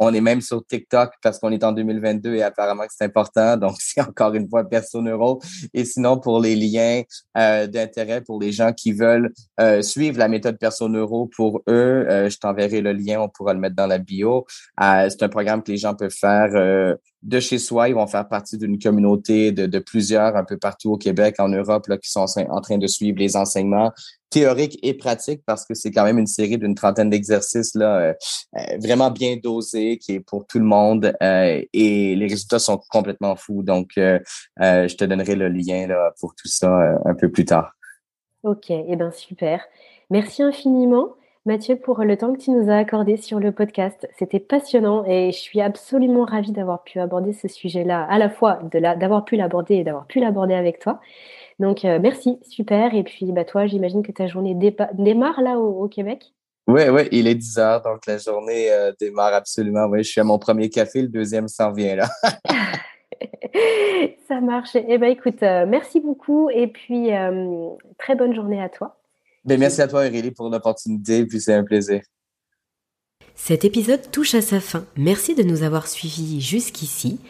On est même sur TikTok parce qu'on est en 2022 et apparemment que c'est important. Donc, c'est encore une fois Neuro. Et sinon, pour les liens euh, d'intérêt pour les gens qui veulent euh, suivre la méthode Neuro pour eux, je t'enverrai le lien, on pourra le mettre dans la bio. c'est un programme que les gens peuvent faire de chez soi. Ils vont faire partie d'une communauté de, plusieurs un peu partout au Québec, en Europe, qui sont en train de suivre les enseignements théoriques et pratiques parce que c'est quand même une série d'une trentaine d'exercices là euh, euh, vraiment bien dosés qui est pour tout le monde euh, et les résultats sont complètement fous. Donc, je te donnerai le lien pour tout ça un peu plus tard. Ok, eh ben super. Merci infiniment. Mathieu, pour le temps que tu nous as accordé sur le podcast. C'était passionnant et je suis absolument ravie d'avoir pu aborder ce sujet-là, à la fois d'avoir pu l'aborder et d'avoir pu l'aborder avec toi. Donc, euh, merci, super. Et puis, bah, toi, j'imagine que ta journée démarre là au, Québec? Oui, oui, il est 10 heures, donc la journée euh, démarre absolument. Oui, je suis à mon premier café, le deuxième s'en vient là. Ça marche. Eh bien, écoute, euh, merci beaucoup et puis très bonne journée à toi. Ben, merci à toi, Aurélie, pour l'opportunité, puis c'est un plaisir. Cet épisode touche à sa fin. Merci de nous avoir suivis jusqu'ici.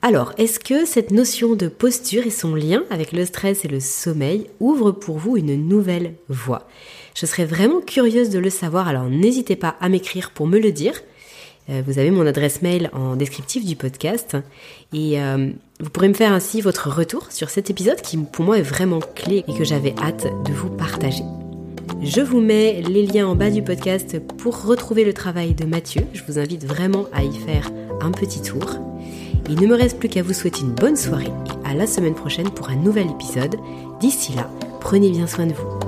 Alors, est-ce que cette notion de posture et son lien avec le stress et le sommeil ouvre pour vous une nouvelle voie? Je serais vraiment curieuse de le savoir, alors n'hésitez pas à m'écrire pour me le dire. Euh, vous avez mon adresse mail en descriptif du podcast et euh, vous pourrez me faire ainsi votre retour sur cet épisode qui pour moi est vraiment clé et que j'avais hâte de vous partager. Je vous mets les liens en bas du podcast pour retrouver le travail de Mathieu. Je vous invite vraiment à y faire un petit tour. Il ne me reste plus qu'à vous souhaiter une bonne soirée et à la semaine prochaine pour un nouvel épisode. D'ici là, prenez bien soin de vous.